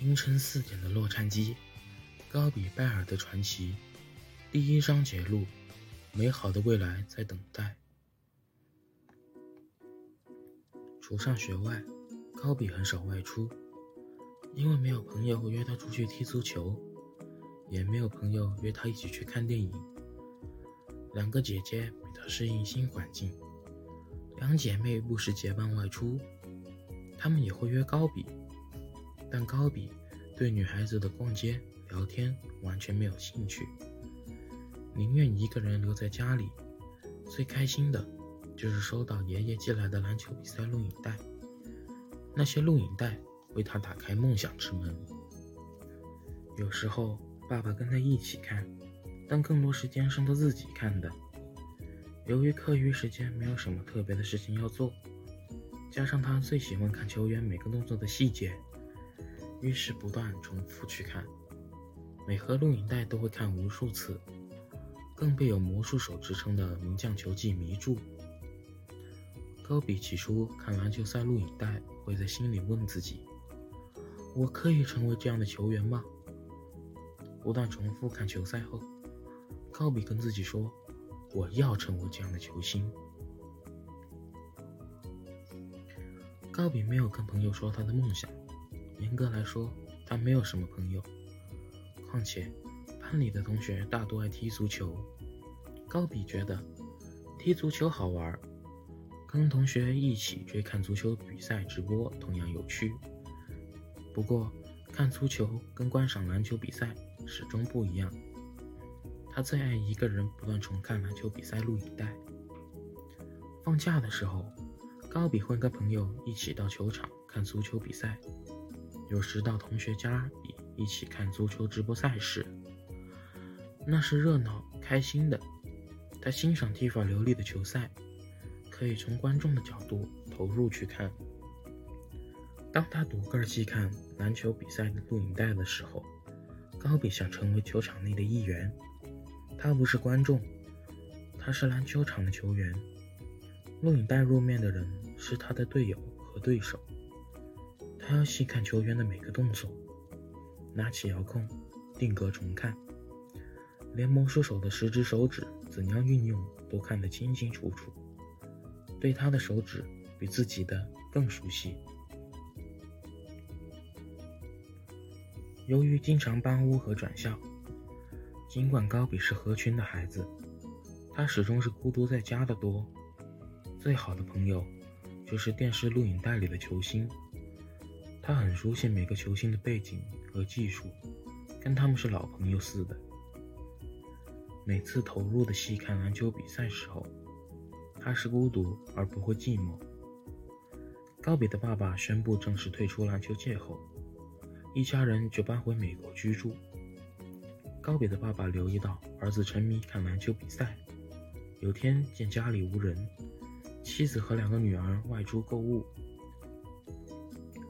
凌晨四点的洛杉矶，高比拜尔的传奇，第一章节录：美好的未来在等待。除上学外，高比很少外出，因为没有朋友约他出去踢足球，也没有朋友约他一起去看电影。两个姐姐陪他适应新环境，两姐妹不时结伴外出，她们也会约高比。但高比对女孩子的逛街、聊天完全没有兴趣，宁愿一个人留在家里。最开心的就是收到爷爷寄来的篮球比赛录影带，那些录影带为他打开梦想之门。有时候爸爸跟他一起看，但更多时间是他自己看的。由于课余时间没有什么特别的事情要做，加上他最喜欢看球员每个动作的细节。于是不断重复去看，每盒录影带都会看无数次，更被有魔术手之称的名将球技迷住。高比起初看篮球赛录影带，会在心里问自己：“我可以成为这样的球员吗？”不断重复看球赛后，高比跟自己说：“我要成为这样的球星。”高比没有跟朋友说他的梦想。严格来说，他没有什么朋友。况且，班里的同学大多爱踢足球。高比觉得踢足球好玩，跟同学一起追看足球比赛直播同样有趣。不过，看足球跟观赏篮球比赛始终不一样。他最爱一个人不断重看篮球比赛录影带。放假的时候，高比会跟朋友一起到球场看足球比赛。有时到同学家里一起看足球直播赛事，那是热闹开心的。他欣赏踢法流利的球赛，可以从观众的角度投入去看。当他独个儿细看篮球比赛的录影带的时候，高比想成为球场内的一员。他不是观众，他是篮球场的球员。录影带入面的人是他的队友和对手。他要细看球员的每个动作，拿起遥控，定格重看，连魔术手的十只手指怎样运用都看得清清楚楚，对他的手指比自己的更熟悉。由于经常搬屋和转校，尽管高比是合群的孩子，他始终是孤独在家的多。最好的朋友就是电视录影带里的球星。他很熟悉每个球星的背景和技术，跟他们是老朋友似的。每次投入的细看篮球比赛时候，他是孤独而不会寂寞。高比的爸爸宣布正式退出篮球界后，一家人就搬回美国居住。高比的爸爸留意到儿子沉迷看篮球比赛，有天见家里无人，妻子和两个女儿外出购物。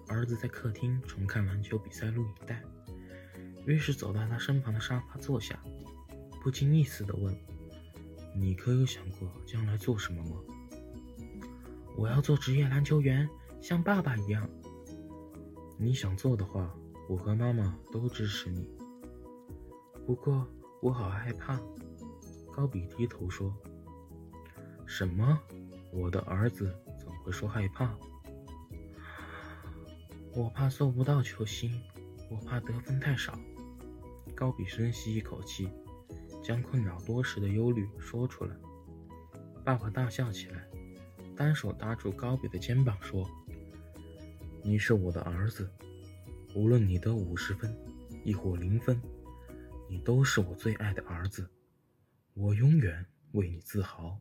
儿子在客厅重看篮球比赛录影带，于是走到他身旁的沙发坐下，不经意似的问：“你可有想过将来做什么吗？”“我要做职业篮球员，像爸爸一样。”“你想做的话，我和妈妈都支持你。”“不过我好害怕。”高比低头说。“什么？我的儿子怎么会说害怕？”我怕做不到球星，我怕得分太少。高比深吸一口气，将困扰多时的忧虑说出来。爸爸大笑起来，单手搭住高比的肩膀说：“你是我的儿子，无论你得五十分，亦或零分，你都是我最爱的儿子，我永远为你自豪。”